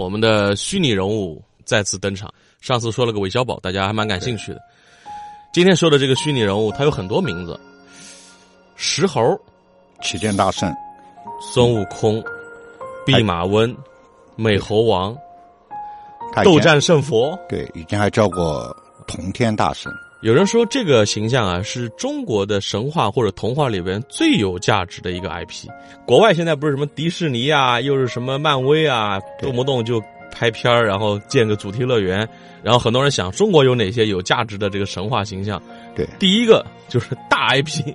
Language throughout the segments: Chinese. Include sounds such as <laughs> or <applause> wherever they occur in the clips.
我们的虚拟人物再次登场。上次说了个韦小宝，大家还蛮感兴趣的。今天说的这个虚拟人物，他有很多名字：石猴、齐天大圣、孙悟空、弼马温、美猴王、斗战胜佛。对，以前还叫过通天大圣。有人说这个形象啊，是中国的神话或者童话里边最有价值的一个 IP。国外现在不是什么迪士尼啊，又是什么漫威啊，动不动就拍片儿，然后建个主题乐园，然后很多人想中国有哪些有价值的这个神话形象？对，第一个就是大 IP，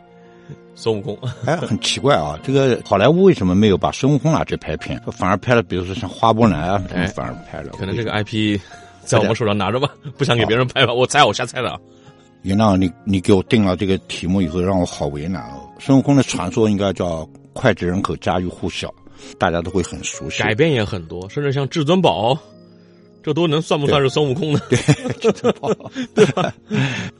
孙悟空。哎，很奇怪啊，这个好莱坞为什么没有把孙悟空拿去拍片，反而拍了，比如说像花木兰啊，哎反而拍了？可能这个 IP 在我们手上拿着吧，不想给别人拍吧。我猜，我瞎猜的啊。袁亮，你你给我定了这个题目以后，让我好为难哦。孙悟空的传说应该叫脍炙人口、家喻户晓，大家都会很熟悉。改编也很多，甚至像至尊宝，这都能算不算是孙悟空呢？对，<laughs> <laughs> 对吧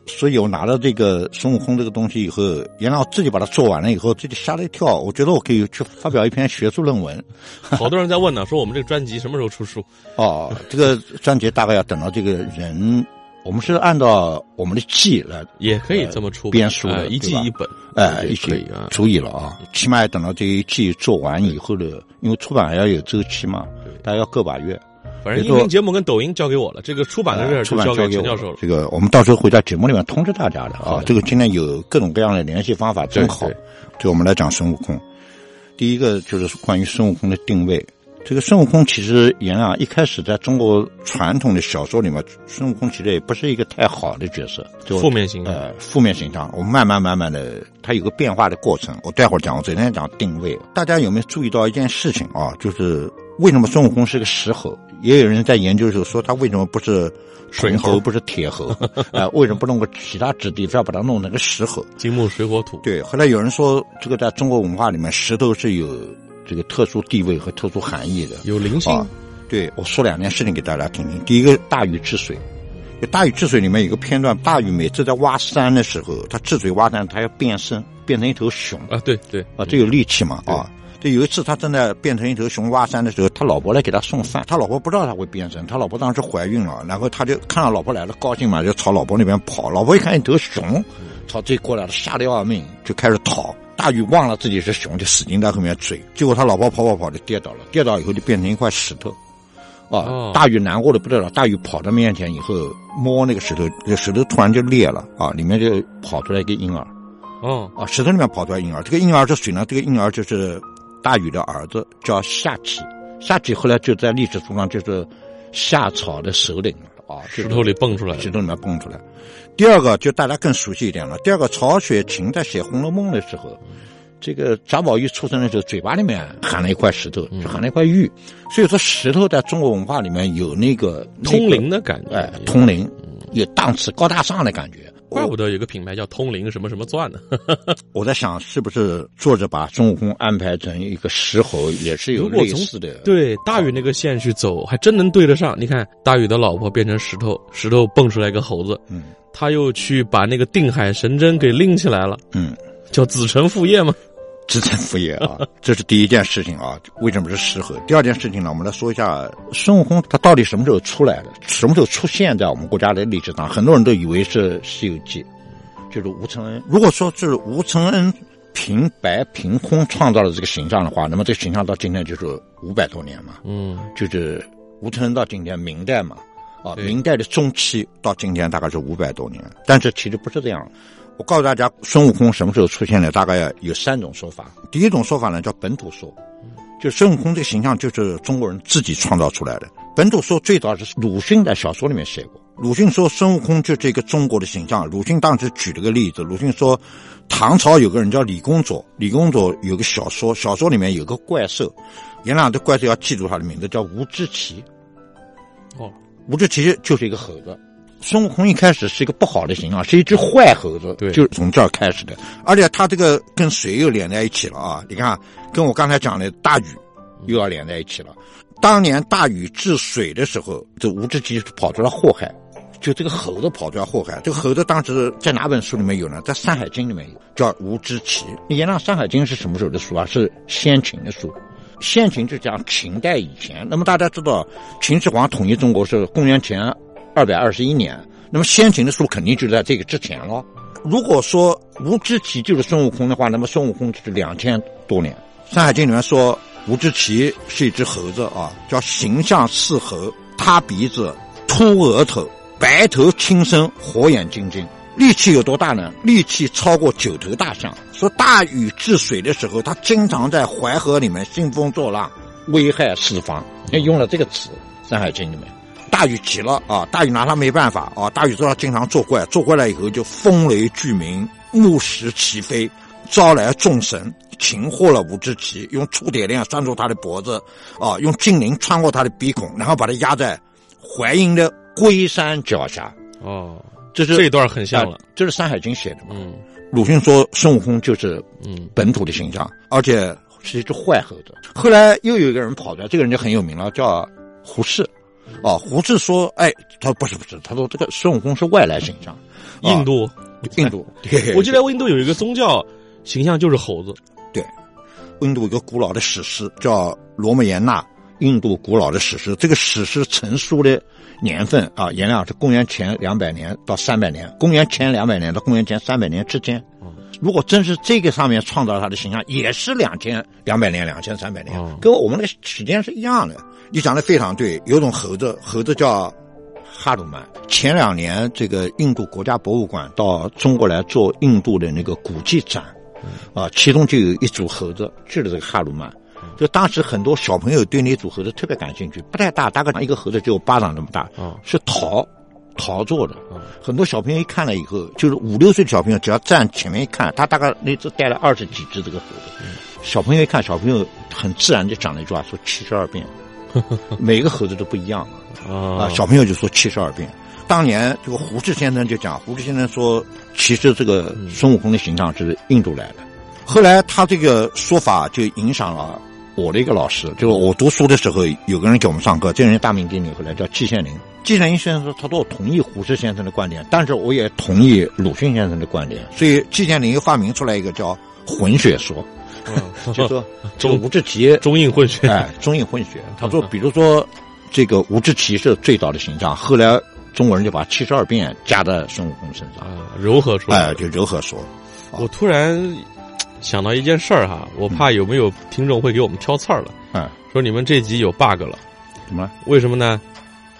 所以我拿到这个孙悟空这个东西以后，袁亮自己把它做完了以后，自己吓了一跳。我觉得我可以去发表一篇学术论文。<laughs> 好多人在问呢，说我们这个专辑什么时候出书？哦，这个专辑大概要等到这个人，我们是按照我们的季来也可以这么出编书的呃一季一本，哎，一季足以了啊，起码要等到这一季做完以后的，因为出版还要有周期嘛，大概要个把月。反正音频节目跟抖音交给我了，这个出版的事儿出版就交给给我陈教授了。这个我们到时候会在节目里面通知大家的啊。这个今天有各种各样的联系方法，真好。对我们来讲孙悟空，第一个就是关于孙悟空的定位。这个孙悟空其实原啊，一开始在中国传统的小说里面，孙悟空其实也不是一个太好的角色，就负面形象呃，负面形象。我们慢慢慢慢的，它有个变化的过程。我待会儿讲，我昨天讲定位。大家有没有注意到一件事情啊？就是为什么孙悟空是个石猴？也有人在研究的时候说他为什么不是水猴，不是铁猴？<laughs> 啊、为什么不弄个其他质地，非要把它弄成个石猴？金木水火土，对，后来有人说，这个在中国文化里面，石头是有这个特殊地位和特殊含义的。有灵性啊，对，我说两件事情给大家听听。第一个，大禹治水。就大禹治水里面有个片段，大禹每次在挖山的时候，他治水挖山，他要变身，变成一头熊啊，对对啊，这有力气嘛啊。这有一次他正在变成一头熊挖山的时候，他老婆来给他送饭，他老婆不知道他会变身，他老婆当时怀孕了，然后他就看到老婆来了，高兴嘛，就朝老婆那边跑。老婆一看一头熊朝这过来了，吓得要命，就开始逃。大禹忘了自己是熊，就使劲在后面追，结果他老婆跑跑跑就跌倒了，跌倒以后就变成一块石头。啊哦，大禹难过的不得了。大禹跑到面前以后，摸那个石头，那个石头突然就裂了啊，里面就跑出来一个婴儿哦，啊，石头里面跑出来婴儿。这个婴儿是谁呢？这个婴儿就是大禹的儿子，叫夏启。夏启后来就在历史书上就是夏朝的首领了啊，石头里蹦出来，石头里面蹦出来。第二个就大家更熟悉一点了。第二个，曹雪芹在写《红楼梦》的时候，这个贾宝玉出生的时候，嘴巴里面含了一块石头，就含了一块玉。所以说，石头在中国文化里面有那个通灵，的感觉，那个哎，通灵，有档次、高大上的感觉。怪不得有个品牌叫通灵什么什么钻呢。<laughs> 我在想，是不是作者把孙悟空安排成一个石猴，也是有类似的？对大禹那个线去走，还真能对得上。你看，大禹的老婆变成石头，石头蹦出来个猴子，嗯他又去把那个定海神针给拎起来了，嗯，叫子承父业嘛。子承父业啊，<laughs> 这是第一件事情啊。为什么是适合？第二件事情呢，我们来说一下孙悟空他到底什么时候出来的，什么时候出现在我们国家的历史上？很多人都以为是《西游记》，就是吴承恩。如果说是吴承恩凭白凭空创造了这个形象的话，那么这个形象到今天就是五百多年嘛。嗯，就是吴承恩到今天明代嘛，啊，明代的中期到今天大概是五百多年，但是其实不是这样。我告诉大家，孙悟空什么时候出现的？大概有三种说法。第一种说法呢叫本土说，就孙悟空这个形象就是中国人自己创造出来的。本土说最早是鲁迅在小说里面写过，鲁迅说孙悟空就是一个中国的形象。鲁迅当时举了个例子，鲁迅说，唐朝有个人叫李公佐，李公佐有个小说，小说里面有个怪兽，原来的怪兽要记住他的名字叫吴志奇。哦，吴志奇就是一个猴子。孙悟空一开始是一个不好的形象，是一只坏猴子，对就是从这儿开始的。而且他这个跟水又连在一起了啊！你看，跟我刚才讲的大禹又要连在一起了。当年大禹治水的时候，这吴志奇跑出来祸害，就这个猴子跑出来祸害。这个猴子当时在哪本书里面有呢？在《山海经》里面有，叫吴志奇。原来《山海经》是什么时候的书啊？是先秦的书。先秦就讲秦代以前。那么大家知道，秦始皇统一中国是公元前二百二十一年。那么先秦的书肯定就在这个之前了。如果说吴知奇就是孙悟空的话，那么孙悟空就是两千多年。《山海经》里面说。吴知奇是一只猴子啊，叫形象似猴，塌鼻子，秃额头，白头青身，火眼金睛，力气有多大呢？力气超过九头大象。说大禹治水的时候，他经常在淮河里面兴风作浪，危害四方。用了这个词，《山海经》里面，大禹急了啊，大禹拿他没办法啊，大禹知道经常作怪，作怪了以后就风雷俱鸣，木石齐飞，招来众神。擒获了吴知奇，用触铁链拴住他的脖子，啊，用金铃穿过他的鼻孔，然后把他压在淮阴的龟山脚下。哦，这是这一段很像了，这是《山海经》写的嘛？嗯，鲁迅说孙悟空就是嗯本土的形象，而且是一只坏猴子。后来又有一个人跑出来，这个人就很有名了，叫胡适。哦，胡适说：“哎，他说不是不是，他说这个孙悟空是外来形象，印度，印度。我记得印度有一个宗教形象就是猴子。”对印度一个古老的史诗叫《罗摩衍那》，印度古老的史诗。这个史诗成书的年份啊，颜料是公元前两百年到三百年，公元前两百年到公元前三百年之间。如果真是这个上面创造他的形象，也是两千两百年、两千三百年，跟我们的时间是一样的。你讲的非常对，有种猴子，猴子叫哈鲁曼。前两年，这个印度国家博物馆到中国来做印度的那个古迹展。啊，其中就有一组猴子，就是这个哈鲁曼。就当时很多小朋友对那组盒子特别感兴趣，不太大，大概一个盒子只有巴掌那么大，是陶陶做的。很多小朋友一看了以后，就是五六岁的小朋友，只要站前面一看，他大概那只带了二十几只这个盒子。小朋友一看，小朋友很自然就讲了一句话，说七十二变，<laughs> 每个盒子都不一样啊。小朋友就说七十二变。当年这个胡适先生就讲，胡适先生说，其实这个孙悟空的形象是印度来的。后来他这个说法就影响了我的一个老师，就是我读书的时候有个人给我们上课，这个人大名鼎鼎，后来叫季羡林。季羡林先生说，他都同意胡适先生的观点，但是我也同意鲁迅先生的观点。所以季羡林又发明出来一个叫混血说，<laughs> 就说这个吴志奇 <laughs> 中印混血，哎，中印混血。他说，比如说这个吴志奇是最早的形象，后来。中国人就把七十二变加在孙悟空身上啊，柔和说，哎，就柔和说。我突然想到一件事儿哈，我怕有没有听众会给我们挑刺儿了。嗯，说你们这集有 bug 了，怎么？为什么呢？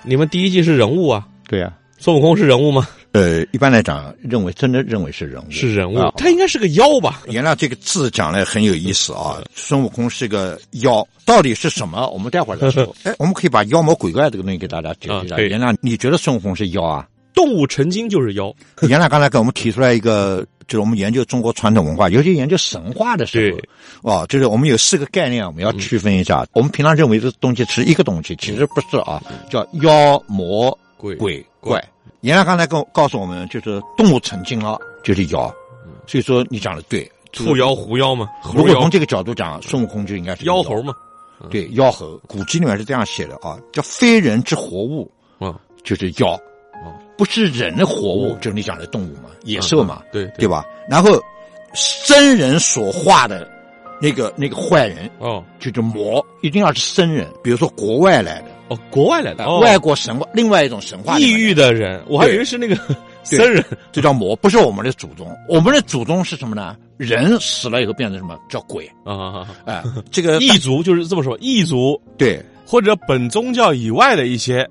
你们第一季是人物啊？对呀，孙悟空是人物吗？呃，一般来讲，认为真的认为是人物，是人物，他应该是个妖吧？原来这个字讲的很有意思啊，孙悟空是个妖，到底是什么？我们待会儿再说。<laughs> 哎，我们可以把妖魔鬼怪这个东西给大家解释一下。原来你觉得孙悟空是妖啊？动物成精就是妖。原来刚才给我们提出来一个，就是我们研究中国传统文化，尤其研究神话的时候，哦，就是我们有四个概念，我们要区分一下。我们平常认为这东西是一个东西，其实不是啊，叫妖魔鬼鬼怪。原来刚才告告诉我们，就是动物成精了就是妖，所以说你讲的对，兔妖狐妖嘛。如果从这个角度讲，孙悟空就应该是妖。猴嘛。对，妖猴，古籍里面是这样写的啊，叫非人之活物，啊，就是妖，不是人的活物，就是你讲的动物嘛，野兽嘛，对对。吧？然后僧人所画的那个那个坏人，哦，就叫魔，一定要是僧人，比如说国外来的。哦，国外来的外国神话，另外一种神话，异域的人，我还以为是那个僧人，这叫魔，不是我们的祖宗。我们的祖宗是什么呢？人死了以后变成什么？叫鬼。啊？哎，这个 <laughs> 异族就是这么说，异族对，或者本宗教以外的一些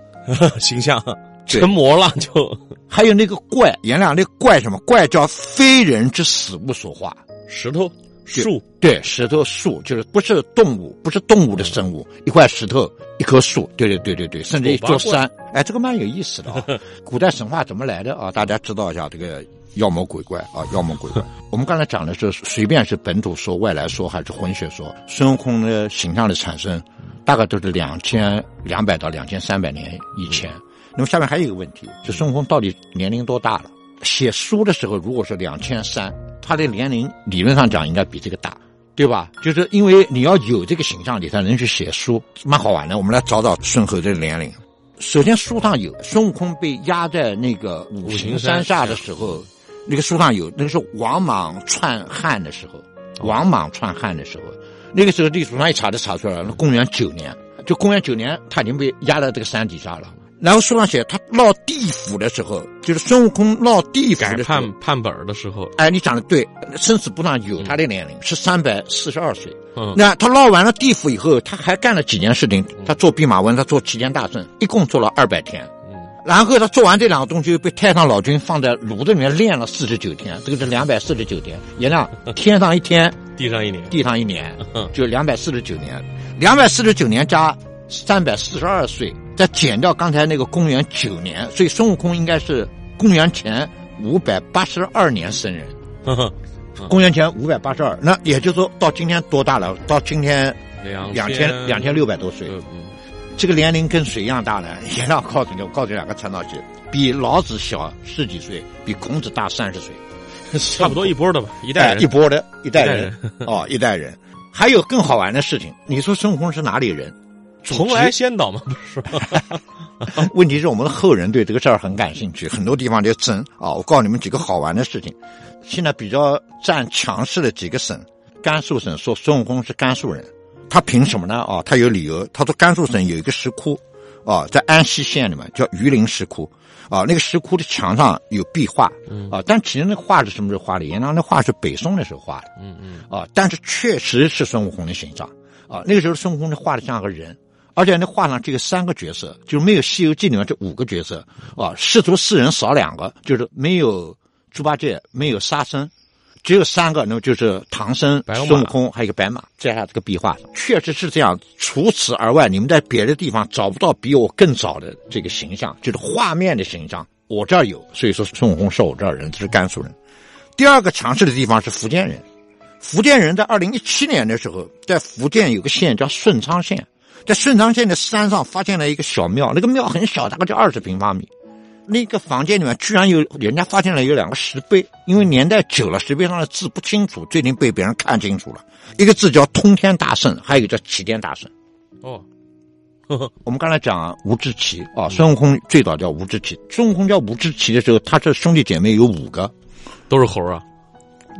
<laughs> 形象成魔了，就还有那个怪，颜良那怪什么怪叫非人之死物所化，石头。树，对，石头树就是不是动物，不是动物的生物，一块石头，一棵树，对对对对对，甚至一座山，哎，这个蛮有意思的啊。<laughs> 古代神话怎么来的啊？大家知道一下这个妖魔鬼怪啊，妖魔鬼怪。<laughs> 我们刚才讲的是随便是本土说、外来说还是混血说，孙悟空的形象的产生，大概都是两千两百到两千三百年以前。那么下面还有一个问题，就孙悟空到底年龄多大了？写书的时候，如果是两千三，他的年龄理论上讲应该比这个大，对吧？就是因为你要有这个形象，你才能去写书，蛮好玩的。我们来找找孙猴的年龄。首先书上有孙悟空被压在那个五行山下的时候，那个书上有，那个是王莽篡汉的时候，王莽篡汉的时候，那个时候历史上一查就查出来了，公元九年，就公元九年他已经被压在这个山底下了。然后书上写，他闹地府的时候，就是孙悟空闹地府的判判本的时候。哎，你讲的对，生死簿上有他的年龄是三百四十二岁。嗯，那他闹完了地府以后，他还干了几件事情。他做弼马温，他做齐天大圣，一共做了二百天。嗯，然后他做完这两个东西，被太上老君放在炉子里面炼了四十九天，这个是两百四十九天。也让 <laughs> 天上一天，地上一年，地上一年，就两百四十九年。两百四十九年加三百四十二岁。再减掉刚才那个公元九年，所以孙悟空应该是公元前五百八十二年生人。公元前五百八十二，那也就是说到今天多大了？到今天两千两千六百多岁。这个年龄跟谁一样大呢？也让告诉你，我告诉你两个参照系，比老子小十几岁，比孔子大三十岁，<laughs> 差不多一波的吧？一代一波的一代人哦，一代人。还有更好玩的事情，你说孙悟空是哪里人？从来先导吗？<laughs> 不是。问题是我们的后人对这个事儿很感兴趣，很多地方就争啊。我告诉你们几个好玩的事情。现在比较占强势的几个省，甘肃省说孙悟空是甘肃人，他凭什么呢？啊，他有理由。他说甘肃省有一个石窟，啊，在安溪县里面叫榆林石窟，啊，那个石窟的墙上有壁画，啊，但其实那画是什么时候画的？原来那画是北宋的时候画的，嗯嗯，啊，但是确实是孙悟空的形象，啊，那个时候孙悟空是画的像个人。而且那画上只有三个角色，就是没有《西游记》里面这五个角色啊，师徒四人少两个，就是没有猪八戒，没有沙僧，只有三个，那么就是唐僧、孙悟空，还有一个白马，在他这个壁画上确实是这样。除此而外，你们在别的地方找不到比我更早的这个形象，就是画面的形象，我这儿有。所以说，孙悟空是我这儿人，这是甘肃人。第二个强势的地方是福建人，福建人在二零一七年的时候，在福建有个县叫顺昌县。在顺昌县的山上发现了一个小庙，那个庙很小，大概就二十平方米。那个房间里面居然有人家发现了有两个石碑，因为年代久了，石碑上的字不清楚，最近被别人看清楚了。一个字叫“通天大圣”，还有一个叫“齐天大圣”。哦，呵呵我们刚才讲吴志奇啊，孙悟空最早叫吴志奇。孙悟空叫吴志奇的时候，他这兄弟姐妹有五个，都是猴啊。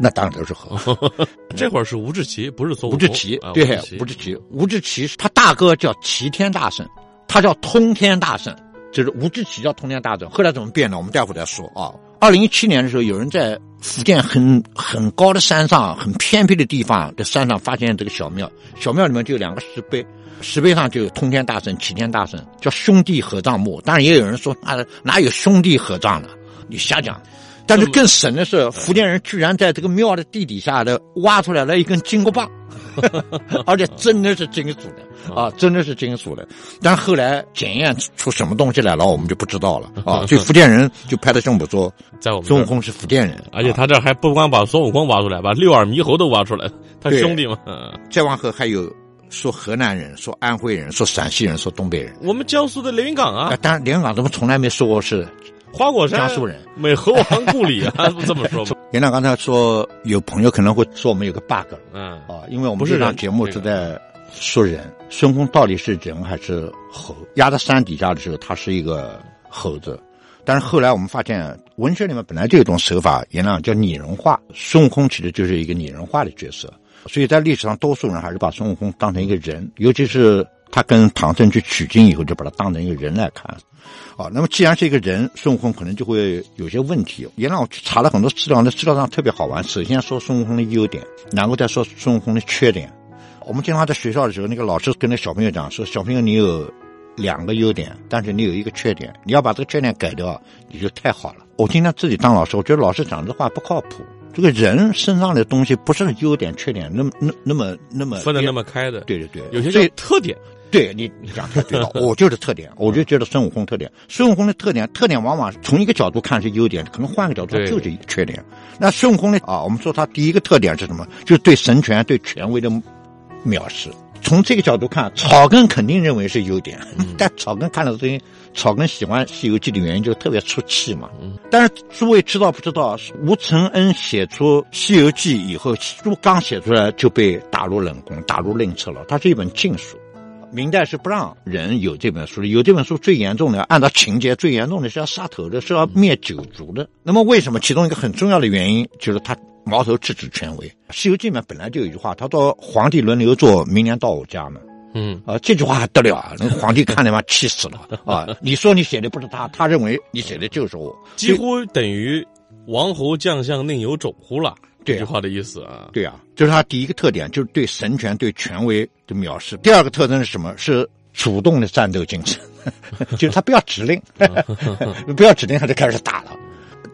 那当然都是猴。<laughs> 这会儿是吴志奇，不是孙悟空。吴志奇，对，吴志奇，吴志奇，他大哥叫齐天大圣，他叫通天大圣，就是吴志奇叫通天大圣。后来怎么变的？我们待会儿再说啊。二零一七年的时候，有人在福建很很高的山上、很偏僻的地方的山上发现这个小庙，小庙里面就有两个石碑，石碑上就有通天大圣、齐天大圣，叫兄弟合葬墓。当然也有人说，啊哪有兄弟合葬的？你瞎讲。但是更神的是，福建人居然在这个庙的地底下的挖出来了一根金箍棒，<laughs> 而且真的是金属的啊，真的是金属的。但后来检验出什么东西来了，我们就不知道了啊。<laughs> 所以福建人就拍着胸脯说，在我们孙悟空是福建人，而且他这还不光把孙悟空挖出来，把六耳猕猴都挖出来，他兄弟嘛。再往后还有说河南人、说安徽人、说陕西人、说东北人。我们江苏的连云港啊，当然连云港怎么从来没说过是。花果山，江苏人，美猴王故里啊，不 <laughs> 这么说吗？严亮刚才说，有朋友可能会说我们有个 bug，嗯。啊，因为我们这档节目是在说人，孙悟空到底是人还是猴？压在山底下的时候，他是一个猴子，但是后来我们发现，文学里面本来就有一种手法，严亮叫拟人化，孙悟空其实就是一个拟人化的角色，所以在历史上，多数人还是把孙悟空当成一个人，尤其是他跟唐僧去取经以后，就把他当成一个人来看。啊，那么既然是一个人，孙悟空可能就会有些问题。也让我去查了很多资料，那资料上特别好玩。首先说孙悟空的优点，然后再说孙悟空的缺点。我们经常在学校的时候，那个老师跟那小朋友讲说：“小朋友，你有两个优点，但是你有一个缺点，你要把这个缺点改掉，你就太好了。”我今天自己当老师，我觉得老师讲这话不靠谱。这个人身上的东西不是优点缺点那么那那么那么分的那么开的。对对对，有些特点。对你你讲的对 <laughs> 了，我就是特点，我就觉得孙悟空特点，孙悟空的特点，特点往往从一个角度看是优点，可能换个角度就是缺点。那孙悟空呢？啊，我们说他第一个特点是什么？就是对神权、对权威的藐视。从这个角度看，草根肯定认为是优点，<laughs> 但草根看到这些，草根喜欢《西游记》的原因就特别出气嘛。但是诸位知道不知道？吴承恩写出《西游记》以后，书刚写出来就被打入冷宫、打入另册了。它是一本禁书。明代是不让人有这本书的，有这本书最严重的，按照情节最严重的是要杀头的，是要灭九族的。那么为什么？其中一个很重要的原因就是他矛头直指权威。《西游记》里面本来就有一句话，他说皇帝轮流做，明年到我家嘛。嗯，啊，这句话还得了啊！那个皇帝看他妈气死了 <laughs> 啊！你说你写的不是他，他认为你写的就是我，几乎等于“王侯将相宁有种乎”了。这句话的意思啊。对啊，就是他第一个特点，就是对神权、对权威的藐视。第二个特征是什么？是主动的战斗精神，<laughs> 就是他不要指令，<laughs> 不要指令他就开始打了。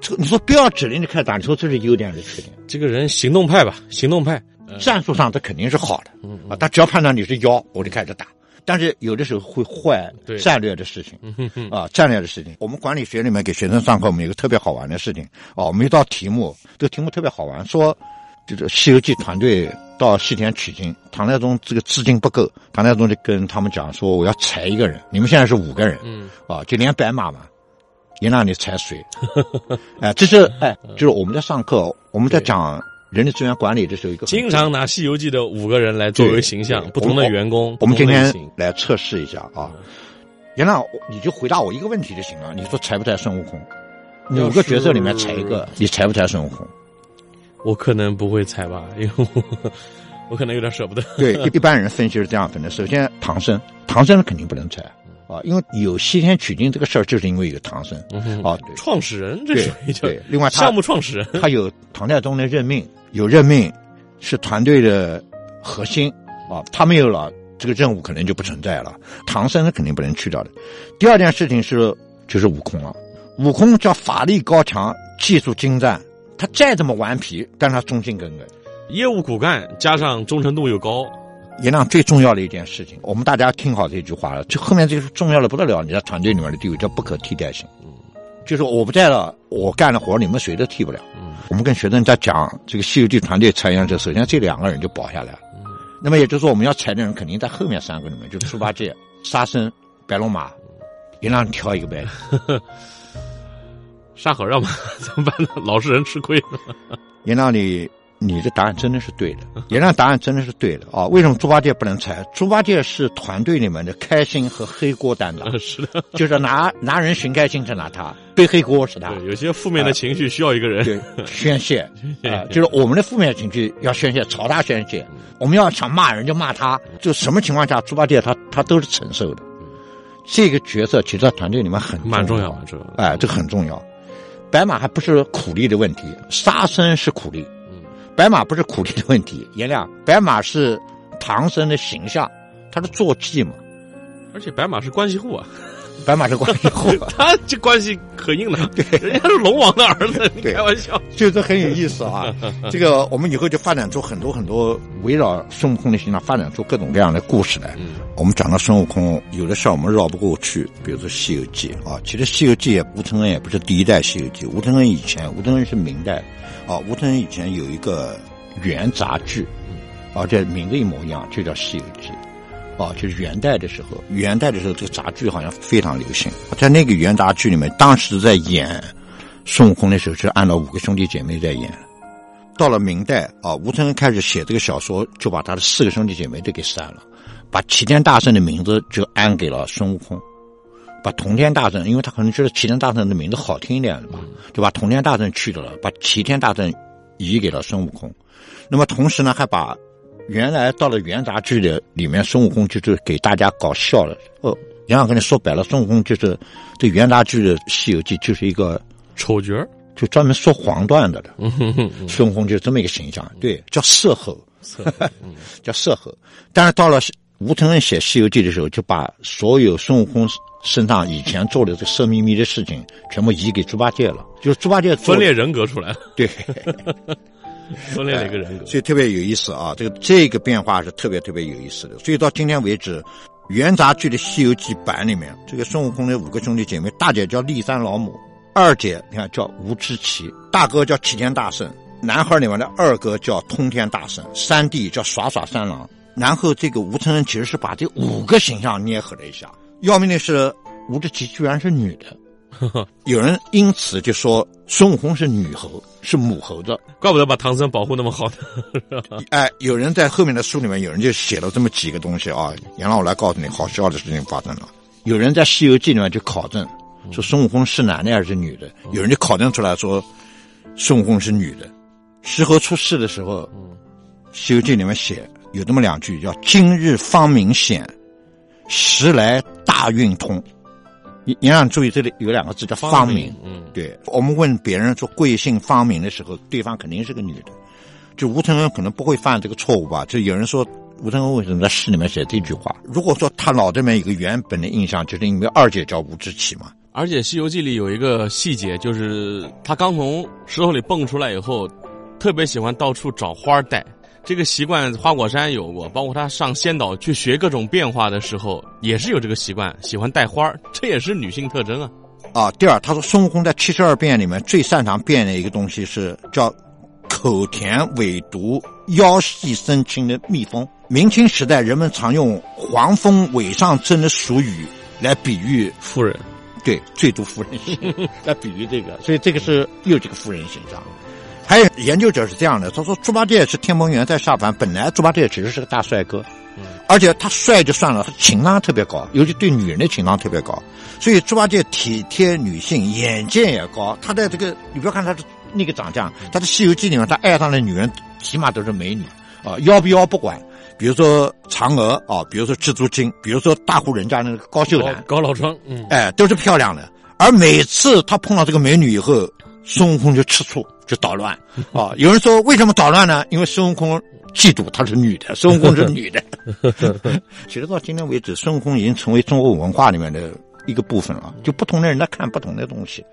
这你说不要指令就开始打，你说这是优点还是缺点？这个人行动派吧，行动派。战术上他肯定是好的，啊，他只要判断你是妖，我就开始打。但是有的时候会坏战略的事情，啊，战略的事情。我们管理学里面给学生上课，我们有个特别好玩的事情，哦，我们一道题目，这个题目特别好玩，说就是《西游记》团队到西天取经，唐太宗这个资金不够，唐太宗就跟他们讲说，我要裁一个人，你们现在是五个人，嗯，啊，就连白马嘛，<laughs> 也让你裁谁？哎，这是哎，就是我们在上课，我们在讲人力资源管理的时候，一个经常拿《西游记》的五个人来作为形象，不同的员工，我们今天来测试一下啊。袁浪，你就回答我一个问题就行了。你说裁不裁孙悟空？五个角色里面是裁一个，你裁不裁孙悟空？我可能不会裁吧，因为我我可能有点舍不得。对，一一般人分析是这样分的：首先，唐僧，唐僧肯定不能裁啊，因为有西天取经这个事儿，就是因为有唐僧啊。对创始人这对属于叫对，另外他项目创始人，他有唐太宗的任命，有任命是团队的核心啊，他没有了，这个任务可能就不存在了。唐僧是肯定不能去掉的。第二件事情是就是悟空了，悟空叫法力高强，技术精湛，他再怎么顽皮，但他忠心耿耿。业务骨干加上忠诚度又高，颜亮最重要的一件事情，我们大家听好这句话了，这后面这个重要的不得了，你在团队里面的地位叫不可替代性。就是我不在了，我干的活你们谁都替不了。嗯我们跟学生在讲这个《西游记》团队裁员的时，首先这两个人就保下来了。那么也就是说，我们要裁的人肯定在后面三个里面，就是猪八戒、沙僧、白龙马，也让你挑一个呗。<laughs> 沙和尚嘛，<laughs> 怎么办呢？老实人吃亏。<laughs> 也让你，你的答案真的是对的，<laughs> 也让答案真的是对的啊！为什么猪八戒不能猜？猪八戒是团队里面的开心和黑锅担当，<laughs> 是的，就是拿拿人寻开心是拿他，背黑锅是他。对，有些负面的情绪需要一个人。对，宣泄 <laughs> 啊、就是我们的负面情绪要宣泄，朝他宣泄。我们要想骂人就骂他，就什么情况下，猪八戒他他都是承受的。这个角色其实在团队里面很蛮重要要蛮重要的哎，这个很重要。白马还不是苦力的问题，沙僧是苦力，白马不是苦力的问题。<laughs> 颜亮，白马是唐僧的形象，他的坐骑嘛，而且白马是关系户啊，白马是关系户。<laughs> 他这关系可硬了，对人家是龙王的儿子，你开玩笑。就这很有意思啊！<laughs> 这个我们以后就发展出很多很多围绕孙悟空的形象，发展出各种各样的故事来。我们讲到孙悟空，有的事儿我们绕不过去，比如说《西游记》啊，其实《西游记》也吴承恩也不是第一代《西游记》，吴承恩以前，吴承恩是明代啊，吴承恩以前有一个元杂剧，啊，这名字一模一样，就叫《西游记》。哦，就是元代的时候，元代的时候，这个杂剧好像非常流行。在那个元杂剧里面，当时在演孙悟空的时候，是按照五个兄弟姐妹在演。到了明代啊，吴承恩开始写这个小说，就把他的四个兄弟姐妹都给删了，把齐天大圣的名字就安给了孙悟空，把同天大圣，因为他可能觉得齐天大圣的名字好听一点吧，就把同天大圣去掉了，把齐天大圣移给了孙悟空。那么同时呢，还把原来到了元杂剧的里面，孙悟空就是给大家搞笑了。哦，杨洋跟你说白了，孙悟空就是对元杂剧的《西游记》就是一个丑角就专门说黄段子的。嗯哼哼，孙悟空就是这么一个形象，对，叫色猴，<laughs> 叫色猴。但是到了吴承恩写《西游记》的时候，就把所有孙悟空身上以前做的这色眯眯的事情，全部移给猪八戒了。就是猪八戒分裂人格出来了，对，<laughs> <laughs> 分裂了一个人。所以特别有意思啊。这个这个变化是特别特别有意思的。所以到今天为止，元杂剧的《西游记》版里面，这个孙悟空的五个兄弟姐妹，大姐叫骊山老母，二姐你看叫吴知奇，大哥叫齐天大圣，男孩里面的二哥叫通天大圣，三弟叫耍耍三郎。然后这个吴承恩其实是把这五个形象捏合了一下。要命的是，吴知奇居然是女的。<laughs> 有人因此就说孙悟空是女猴，是母猴子。怪不得把唐僧保护那么好呢。<laughs> 哎，有人在后面的书里面，有人就写了这么几个东西啊。杨老，我来告诉你，好笑的事情发生了。有人在《西游记》里面就考证，说孙悟空是男的还是女的？有人就考证出来说，孙悟空是女的。石猴出世的时候，《西游记》里面写有这么两句，叫“今日方明显，时来大运通”。你你让注意，这里有两个字叫“芳名”。嗯，对我们问别人说贵姓芳名的时候，对方肯定是个女的。就吴承恩可能不会犯这个错误吧？就有人说吴承恩为什么在诗里面写这句话？如果说他脑子里面有个原本的印象，就是因为二姐叫吴志奇嘛。而且《西游记》里有一个细节，就是他刚从石头里蹦出来以后，特别喜欢到处找花儿戴。这个习惯花果山有过，包括他上仙岛去学各种变化的时候，也是有这个习惯，喜欢带花儿，这也是女性特征啊。啊，第二，他说孙悟空在七十二变里面最擅长变的一个东西是叫口甜尾毒、腰细身轻的蜜蜂。明清时代，人们常用黄蜂尾上针的俗语来比喻夫人，对最毒妇人心 <laughs> 来比喻这个，所以这个是又这个妇人形象。还有研究者是这样的，他说猪八戒是天蓬元帅下凡，本来猪八戒其实是个大帅哥，而且他帅就算了，他情商特别高，尤其对女人的情商特别高，所以猪八戒体贴女性，眼界也高。他在这个，你不要看他的那个长相，他的《西游记》里面，他爱上的女人起码都是美女啊，妖不妖不管。比如说嫦娥啊，比如说蜘蛛精，比如说大户人家那个高秀兰、高老庄，嗯，哎，都是漂亮的。而每次他碰到这个美女以后，孙悟空就吃醋。就捣乱啊！有人说为什么捣乱呢？因为孙悟空嫉妒她是女的，孙悟空是女的。<laughs> 其实到今天为止，孙悟空已经成为中国文化里面的一个部分了。就不同的人在看不同的东西。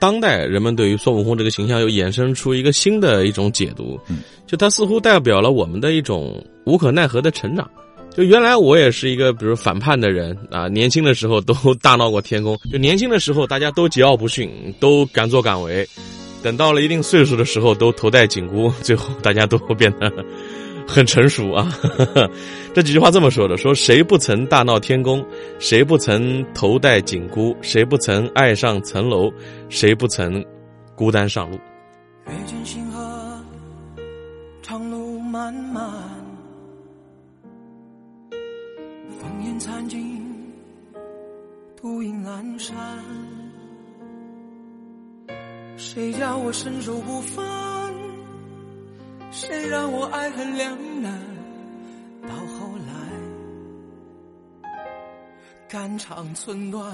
当代人们对于孙悟空这个形象又衍生出一个新的一种解读，就他似乎代表了我们的一种无可奈何的成长。就原来我也是一个比如反叛的人啊，年轻的时候都大闹过天宫。就年轻的时候大家都桀骜不驯，都敢作敢为。等到了一定岁数的时候，都头戴紧箍，最后大家都变得很成熟啊。<laughs> 这几句话这么说的：说谁不曾大闹天宫，谁不曾头戴紧箍，谁不曾爱上层楼，谁不曾孤单上路。月见星河，长路漫漫，独影阑珊。谁叫我身手不凡？谁让我爱恨两难？到后来，肝肠寸断，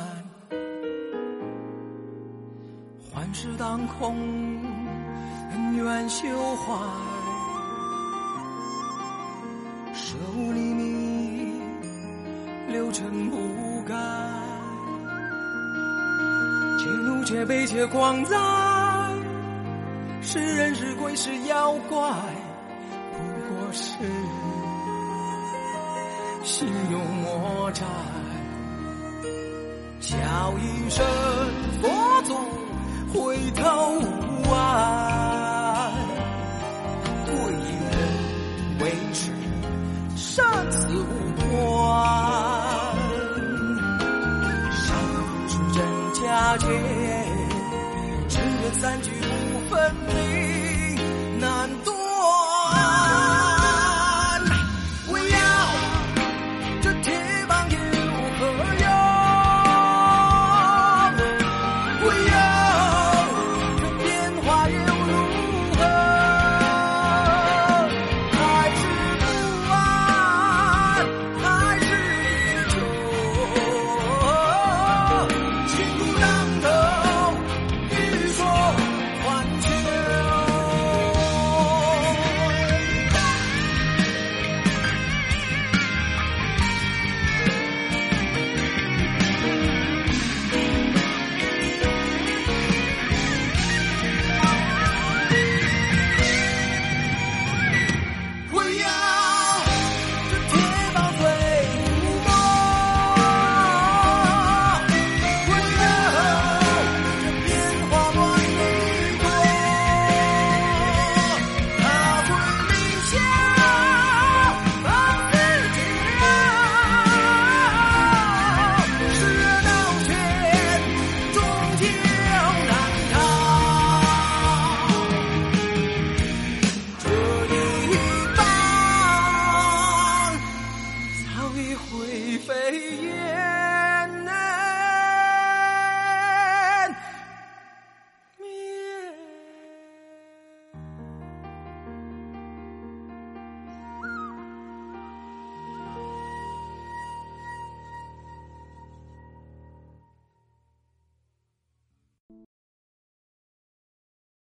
幻世当空，恩怨休怀，舍吾黎明，六尘不改，且怒且悲且狂哉！是人是鬼是妖怪，不过是心有魔债。叫一声佛祖回头